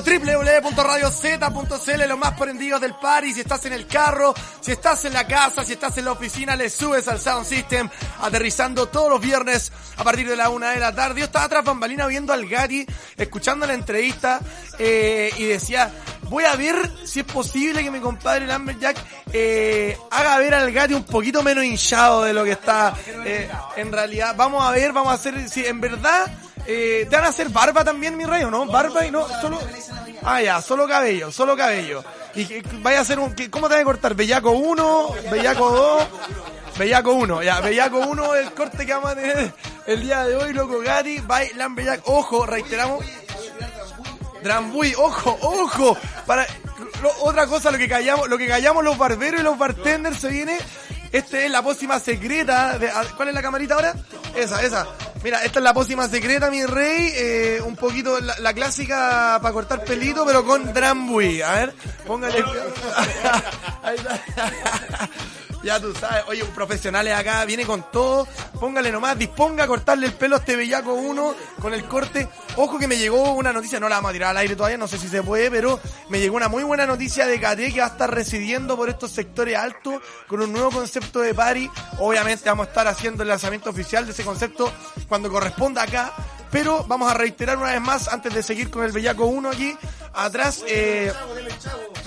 Www.radiozeta.cl, los más prendidos del party. Si estás en el carro, si estás en la casa, si estás en la oficina, le subes al Sound System, aterrizando todos los viernes a partir de la una de la tarde. Yo estaba atrás bambalina viendo al Gatti, escuchando la entrevista, eh, y decía, voy a ver si es posible que mi compadre Lamberjack eh, haga ver al Gatti un poquito menos hinchado de lo que está eh, en realidad. Vamos a ver, vamos a hacer, si en verdad... Eh, ¿Te van a hacer barba también, mi rey, o no? Barba y no, solo... Ah, ya, solo cabello, solo cabello. ¿Y vaya a hacer un... ¿Cómo te vas a cortar? ¿Bellaco 1? ¿Bellaco 2? Bellaco 1, ya, Bellaco 1 el corte que vamos a tener el día de hoy, loco Gatti, by Lambellac. Ojo, reiteramos, Drambuy, ojo, ojo. Para otra cosa, lo que callamos, lo que callamos los barberos y los bartenders se viene. Este es la pócima secreta. De, ¿Cuál es la camarita ahora? Esa, esa. Mira, esta es la pócima secreta, mi rey. eh, un poquito la, clásica para cortar pelito, pero con Drambuy. A ver, póngale. Ahí está. Ya tú sabes, oye, un profesionales acá, viene con todo, póngale nomás, disponga a cortarle el pelo a este bellaco uno con el corte. Ojo que me llegó una noticia, no la vamos a tirar al aire todavía, no sé si se puede, pero me llegó una muy buena noticia de KT que va a estar residiendo por estos sectores altos con un nuevo concepto de party. Obviamente vamos a estar haciendo el lanzamiento oficial de ese concepto cuando corresponda acá. Pero vamos a reiterar una vez más, antes de seguir con el Bellaco 1 aquí, atrás, eh,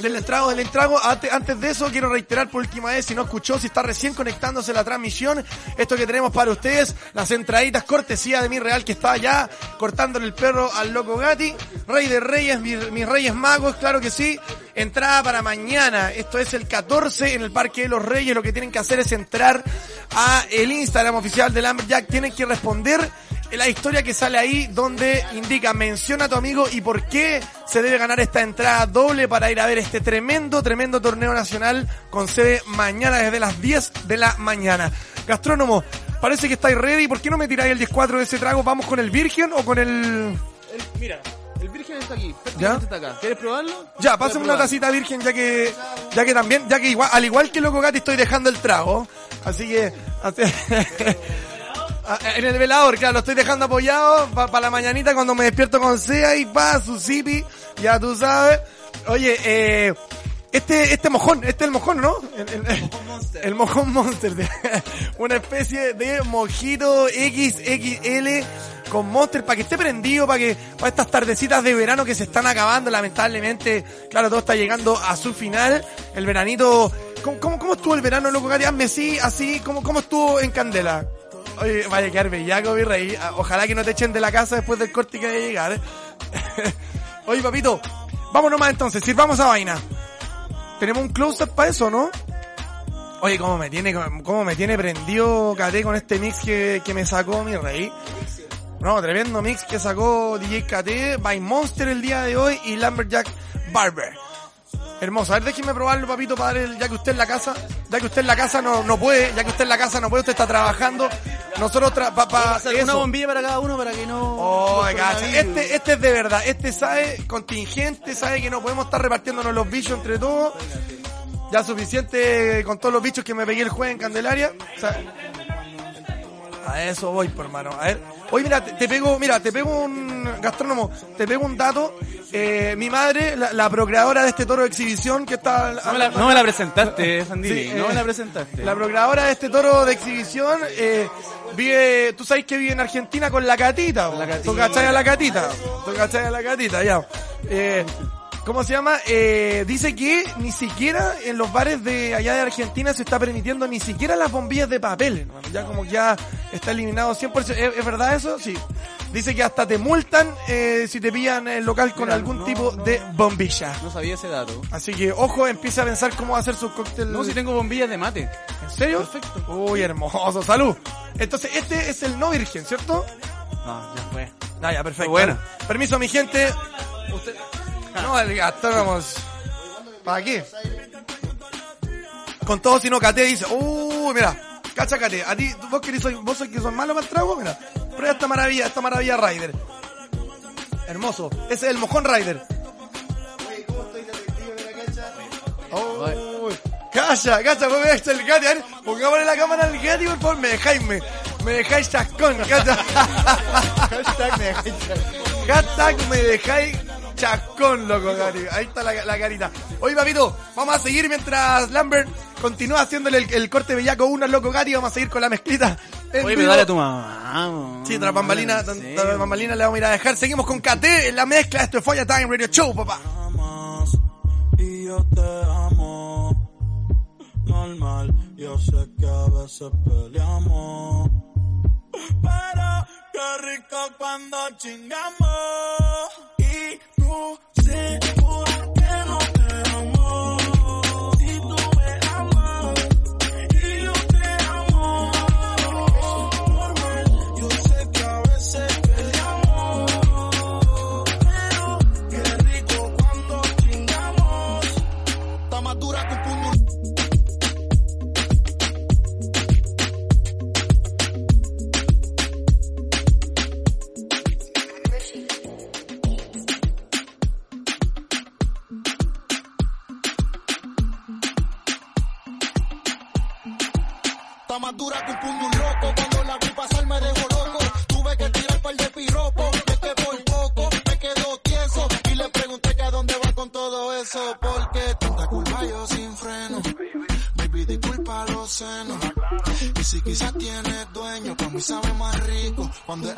del entrago, del entrago. Ante- Antes de eso, quiero reiterar por última vez, si no escuchó, si está recién conectándose la transmisión, esto que tenemos para ustedes, las entraditas cortesía de mi real que está allá cortándole el perro al loco Gatti. Rey de Reyes, mi- mis Reyes Magos, claro que sí. Entrada para mañana, esto es el 14 en el Parque de los Reyes. Lo que tienen que hacer es entrar a el Instagram oficial del Amberjack. Tienen que responder la historia que sale ahí donde indica menciona a tu amigo y por qué se debe ganar esta entrada doble para ir a ver este tremendo, tremendo torneo nacional con sede mañana desde las 10 de la mañana. Gastrónomo, parece que estáis ready. ¿Por qué no me tiráis el 10-4 de ese trago? ¿Vamos con el Virgen o con el...? El- mira, el virgen está aquí, prácticamente está acá. ¿Quieres probarlo? Ya, pásame una tacita virgen ya que, ya que también, ya que igual, al igual que Loco Gatti estoy dejando el trago. Así que, así- en el velador, claro, lo estoy dejando apoyado para la mañanita cuando me despierto con SEA y pa, su zipi, ya tú sabes. Oye, eh, este, este mojón, este es el mojón, ¿no? El, el- el mojón monster, de- una especie de mojito XXL con monster para que esté prendido, para que, para estas tardecitas de verano que se están acabando, lamentablemente, claro, todo está llegando a su final, el veranito, ¿cómo, cómo, cómo estuvo el verano, loco, Gatti? Hazme sí, así, ¿cómo, cómo estuvo en Candela? Oye, vaya a quedar bellaco, mi rey. Ah, Ojalá que no te echen de la casa después del corte que debe llegar. ¿eh? Oye, papito, vamos nomás entonces, sirvamos a vaina. ¿Tenemos un close-up para eso, no? Oye, cómo me tiene, cómo me tiene prendido KT con este mix que, que me sacó mi rey. No, tremendo mix que sacó DJ KT, by Monster el día de hoy y Lumberjack Barber. Hermoso. A ver, déjeme probarlo, papito, el- ya que usted en la casa, ya que usted en la casa no, no puede, ya que usted en la casa no puede, usted está trabajando. Nosotros tra pa, pa- Vamos a hacer una bombilla para cada uno para que no... Oh. Este, este es de verdad. Este sabe contingente, sabe que no podemos estar repartiéndonos los bichos entre todos. Ya suficiente con todos los bichos que me pegué el jueves en Candelaria. O sea, a eso voy, por hermano. A ver. Oye, mira, te, te pego, mira, te pego un gastrónomo, te pego un dato. Eh, mi madre, la, la procreadora de este toro de exhibición que está... No me la, no me la presentaste, Sandini. Sí, no eh, me la presentaste. La procreadora de este toro de exhibición eh, vive, tú sabes que vive en Argentina con la catita. po. ¿Tú cachai a la catita? ¿Tú cachai a la catita? Ya. Eh, ¿Cómo se llama? Eh, dice que ni siquiera en los bares de allá de Argentina se está permitiendo ni siquiera las bombillas de papel. hermano. Ya como que ya está eliminado 100%. ¿Es, es verdad eso? Sí. Dice que hasta te multan eh, si te pillan el local con Mira, algún no. tipo de bombilla. No sabía ese dato. Así que, ojo, empieza a pensar cómo va a hacer su cóctel. No, si tengo bombillas de mate. ¿En serio? Perfecto. Uy, hermoso, salud. Entonces, este es el no virgen, ¿cierto? No, ya fue. Ah, ya, perfecto. Bueno. Bueno, permiso, mi gente. Usted... No, el gastrónomo. ¿Para qué? Con todo sino Cate dice, uy, mira, cacha Cate, a ti, vos que soy, vos sois que son malos para el trago, mira, prueba esta maravilla, esta maravilla Rider. Hermoso, ese es el mojón Rider. Uy, Cacha, cacha, vos me dejáis el Gati, a ver, pongámosle la cámara al Gati, por favor, me dejáis, me, me dejáis chascón, cacha. Hashtag me dejáis chascón. Hashtag me dejáis chascón, loco, Gati. Ahí está la, la carita. Oye, papito, vamos a seguir mientras Lambert continúa haciéndole el, el corte bellaco 1 al loco Gati, vamos a seguir con la mezclita. Oye, dale a tu mamá. Sí, tras bambalina, tras tras bambalina le vamos a ir a dejar. Seguimos con KT en la mezcla. Esto es Falla Time Radio Show, papá. y yo te amo. Normal, yo sé que a veces peleamos. Pero rico cuando chingamos. Y sé Quizás tienes dueño, para mí sabe más rico cuando es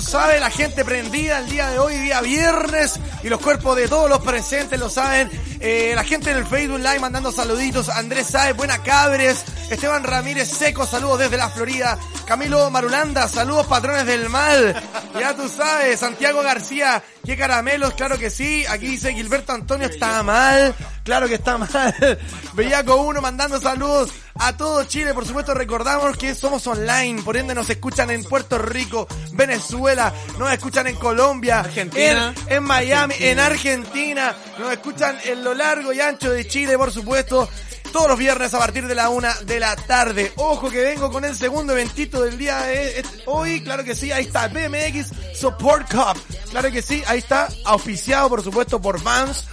sabes, la gente prendida el día de hoy, día viernes, y los cuerpos de todos los presentes lo saben. Eh, la gente del Facebook Live mandando saluditos. Andrés Saez, buena cabres. Esteban Ramírez Seco, saludos desde la Florida. Camilo Marulanda, saludos patrones del mal. Ya tú sabes. Santiago García, qué caramelos, claro que sí. Aquí dice Gilberto Antonio, está mal. Claro que está mal. Bellaco 1 mandando saludos a todo Chile. Por supuesto, recordamos que somos online. Por ende, nos escuchan en Puerto Rico, Venezuela, nos escuchan en Colombia, Argentina. en, en Miami, en Argentina. Nos escuchan en lo largo y ancho de Chile, por supuesto. Todos los viernes a partir de la una de la tarde. Ojo que vengo con el segundo eventito del día de hoy. Claro que sí, ahí está. BMX Support Cup. Claro que sí, ahí está. Auspiciado, por supuesto, por Vans.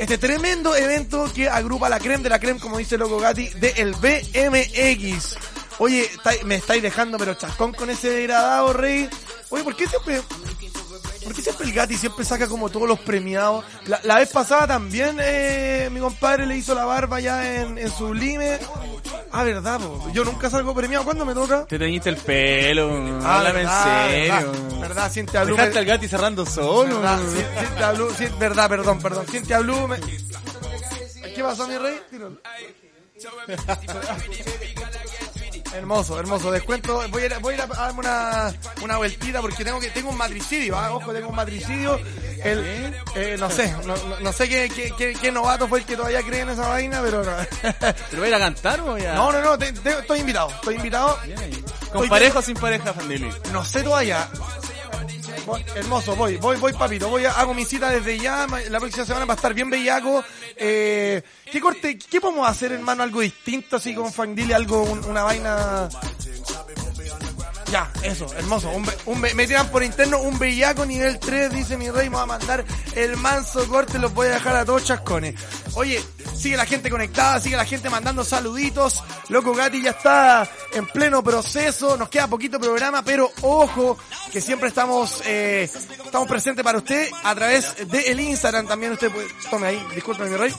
Este tremendo evento que agrupa la creme de la creme, como dice Loco Gatti, del BMX. Oye, me estáis dejando pero chascón con ese degradado, rey. Oye, ¿por qué siempre, por qué siempre el Gatti siempre saca como todos los premiados? La, la vez pasada también, eh, mi compadre le hizo la barba ya en, en Sublime. Ah, verdad, po. yo nunca salgo premiado. ¿Cuándo me toca? Te teñiste el pelo. Ah, háblame en serio. verdad, verdad, Cintia Blue. Dejaste me- al Gatti cerrando solo. Verdad, Cin- Cintia Blue, verdad, perdón, perdón. Cintia Blue me... ¿Qué pasó, mi rey? Tíralo. Hermoso, hermoso. Descuento. Voy a ir, voy a, ir a darme una, una vueltita porque tengo que tengo un matricidio. ¿ah? Ojo, tengo un matricidio. El, eh, no sé, no, no- sé qué, qué, qué- qué novato fue el que todavía cree en esa vaina, pero no. ¿Pero voy a ir a cantar o ya? No, no, no, te- te- estoy invitado. Estoy invitado. ¿Con Estoy pareja o sin pareja, Fandeli? No sé todavía. Hermoso, voy, voy, voy, papito. Voy hago mi cita desde ya. La próxima semana va a estar bien bellaco. Eh, ¿Qué corte, qué podemos hacer, hermano? Algo distinto, así con Fangdile, algo, un- una vaina. Ya, eso, hermoso. Un, un me tiran por interno un bellaco nivel 3, dice mi rey. Me va a mandar el manso corte, los voy a dejar a todos chascones. Oye, sigue la gente conectada, sigue la gente mandando saluditos. Loco Gatti ya está en pleno proceso. Nos queda poquito programa, pero ojo, que siempre estamos, eh, estamos presentes para usted a través del Instagram. También usted puede, tome ahí, disculpe mi rey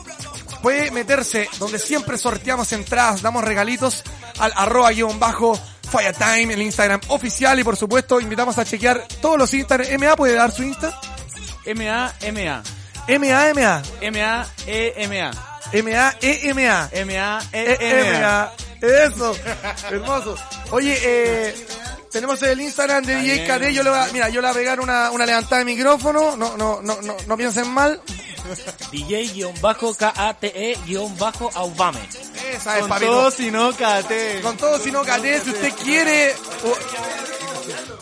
puede meterse donde siempre sorteamos entradas, damos regalitos al arroba guion bajo Firetime, el Instagram oficial y por supuesto invitamos a chequear todos los Instagram. MA puede dar su Insta. MA, MA. MA, MA. MA, EMA. MA, EMA. MA, E, EMA. Eso, hermoso. Oye, eh, tenemos el Instagram de DJ. KD. Yo le voy a, mira, yo le voy a pegar una, una levantada de micrófono. No, no, no, no, no piensen mal. DJ-KATE-Aubame. Esa es, Con papito. todo sino KT. Con todo sino KT, si usted quiere, o-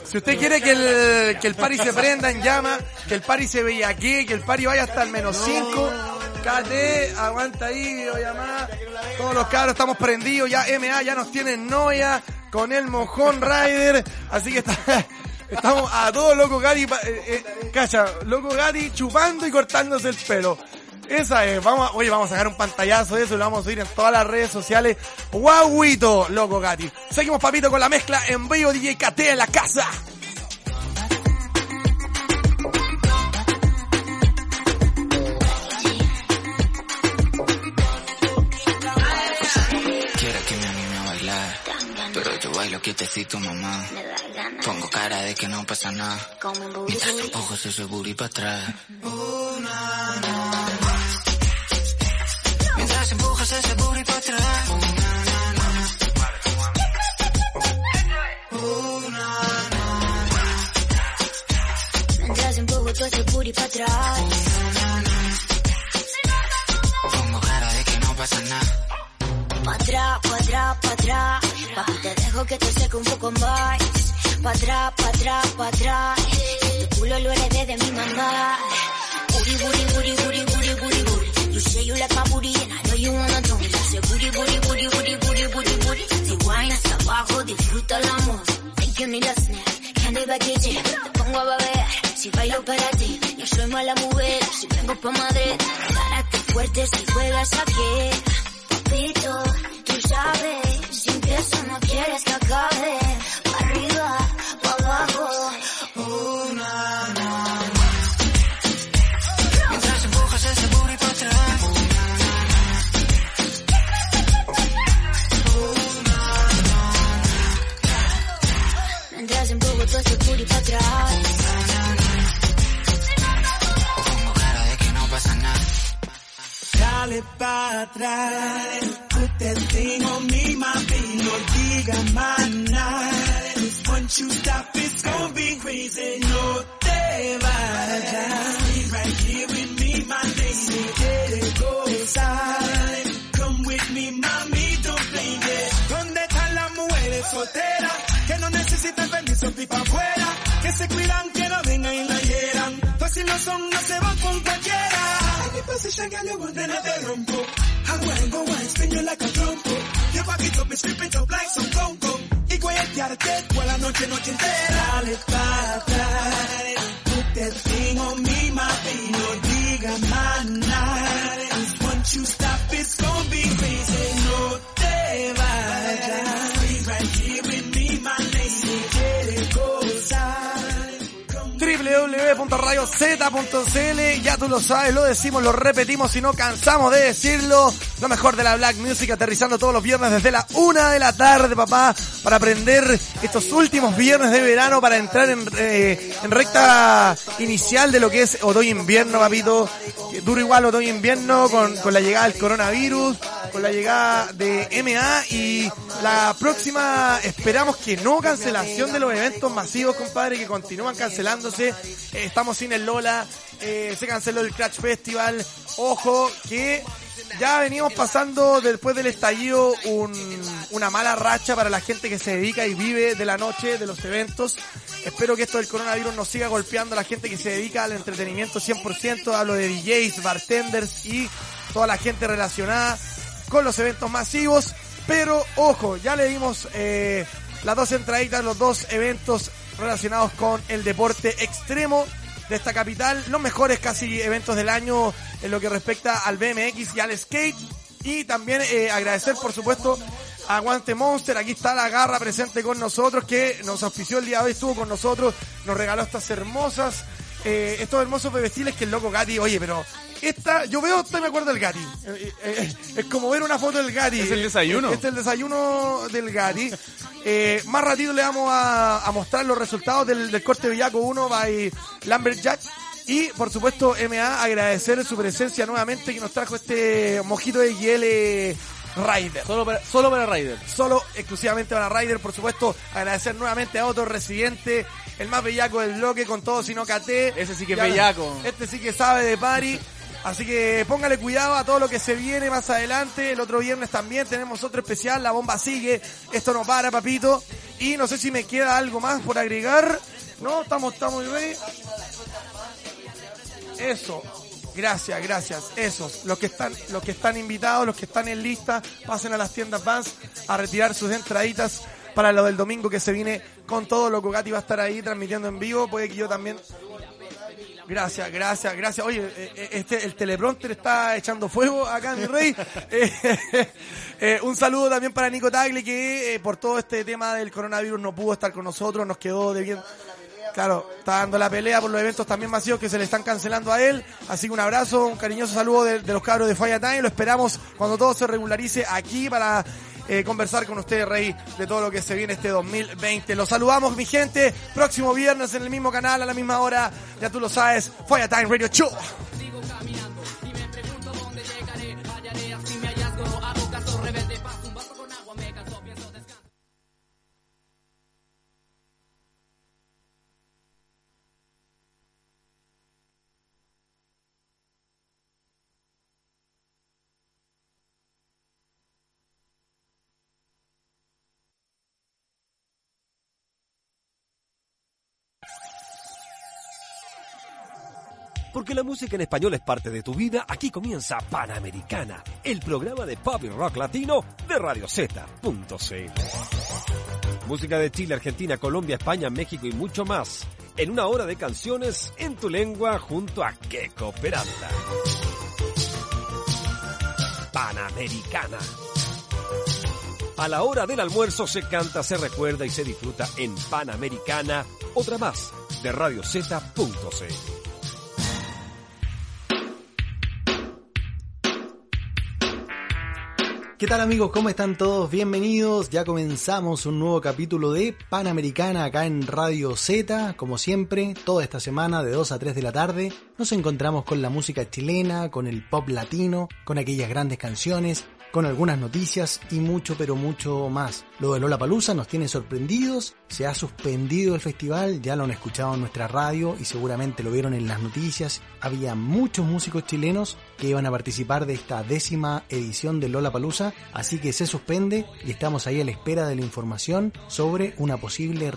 si usted quiere que el, que el party se prenda en llama, que el party se vea aquí, que el party vaya hasta el menos 5, KT, aguanta ahí, videollamada, todos los cabros estamos prendidos, ya MA ya nos tienen noia, con el mojón rider, así que está, estamos a todos loco pa- eh, eh, cacha, loco Gatti chupando y cortándose el pelo. Esa es, vamos a, oye, vamos a sacar un pantallazo de eso y lo vamos a subir en todas las redes sociales. Guauito, loco Gatti. Seguimos papito con la mezcla en vivo DJ KT en la casa. Quietecito, mamá. Pongo cara de que no pasa nada, mientras empujo ese booty para atrás. No te vayas. Be right me, my. Si quieres gozar, come with me, mami, don't it. ¿Dónde están las mujeres solteras? Que no necesitan permiso ni para afuera. Que se cuidan, que no vengan y la hieran. Pues no son, no se van con cualquiera. I wanna go and spin you like a trompo. Your back it up, strip it up like. Y guayatearte toda la noche, noche entera. Dale para atrás. Thing on me, mami, no diga más nada. Once you stop, it's gonna be crazy. No te vayas. www.radiocz.cl Ya tú lo sabes, lo decimos, lo repetimos y no cansamos de decirlo. Lo mejor de la Black Music aterrizando todos los viernes desde la una de la tarde, papá, para aprender estos últimos viernes de verano para entrar en, eh, en recta inicial de lo que es otoño-invierno, papito. Duro igual otoño-invierno con, con la llegada del coronavirus, con la llegada de MA y la próxima esperamos que no cancelación de los eventos masivos, compadre, que continúan cancelándose. Estamos sin el Lola, eh, se canceló el Crash Festival. Ojo que ya venimos pasando después del estallido un- una mala racha para la gente que se dedica y vive de la noche, de los eventos. Espero que esto del coronavirus no siga golpeando a la gente que se dedica al entretenimiento 100%. Hablo de DJs, bartenders y toda la gente relacionada con los eventos masivos. Pero ojo, ya le dimos eh, las dos entraditas, los dos eventos relacionados con el deporte extremo de esta capital, los mejores casi eventos del año en lo que respecta al BMX y al skate. Y también eh, agradecer, por supuesto, a Aguante Monster. Aquí está la garra presente con nosotros, que nos auspició el día de hoy, estuvo con nosotros, nos regaló estas hermosas, eh, estos hermosos bebestiles que el loco Gatti, oye, pero esta, yo veo, estoy me acuerdo del Gatti. Eh, eh, es como ver una foto del Gatti. Es el desayuno. Este es el desayuno del Gatti. Eh, más ratito le vamos a, a mostrar los resultados del, del corte Villaco 1 by Lumberjack. Y por supuesto, MA, agradecer su presencia nuevamente que nos trajo este mojito de hiel Rider. Solo para, solo para Rider. Solo exclusivamente para Rider, por supuesto, agradecer nuevamente a otro residente, el más bellaco del bloque, con todo sino KT. Ese sí que es bellaco. Este sí que sabe de pari. Así que póngale cuidado a todo lo que se viene más adelante. El otro viernes también tenemos otro especial. La bomba sigue. Esto no para, papito. Y no sé si me queda algo más por agregar. No, estamos, estamos ready. Eso. Gracias, gracias. Esos, los que están, los que están invitados, los que están en lista, pasen a las tiendas Vans a retirar sus entraditas para lo del domingo que se viene con todo. Loco Gatti va a estar ahí transmitiendo en vivo. Puede que yo también. Gracias, gracias, gracias. Oye, eh, eh, este, el teleprompter está echando fuego acá, mi rey. Eh, un saludo también para Nico Tagli, que eh, por todo este tema del coronavirus no pudo estar con nosotros, nos quedó de bien. Claro, está dando la pelea por los eventos también masivos que se le están cancelando a él. Así que un abrazo, un cariñoso saludo de, los cabros de Fire Time. Lo esperamos cuando todo se regularice aquí para eh, conversar con ustedes, Rey, de todo lo que se viene este 2020. Los saludamos, mi gente. Próximo viernes en el mismo canal, a la misma hora. Ya tú lo sabes, Fire Time Radio Show. Porque la música en español es parte de tu vida, aquí comienza Panamericana, el programa de pop y rock latino de Radio Z.cl. Música de Chile, Argentina, Colombia, España, México y mucho más. En una hora de canciones en tu lengua junto a Keiko Peralta. Panamericana. A la hora del almuerzo se canta, se recuerda y se disfruta en Panamericana, otra más de Radio Z.cl. ¿Qué tal amigos? ¿Cómo están todos? Bienvenidos. Ya comenzamos un nuevo capítulo de Panamericana acá en Radio Z. Como siempre, toda esta semana de 2 a 3 de la tarde nos encontramos con la música chilena, con el pop latino, con aquellas grandes canciones, con algunas noticias y mucho pero mucho más. Lo de Lola Palusa nos tiene sorprendidos, se ha suspendido el festival, ya lo han escuchado en nuestra radio y seguramente lo vieron en las noticias. Había muchos músicos chilenos que iban a participar de esta décima edición de Lola Palusa, así que se suspende y estamos ahí a la espera de la información sobre una posible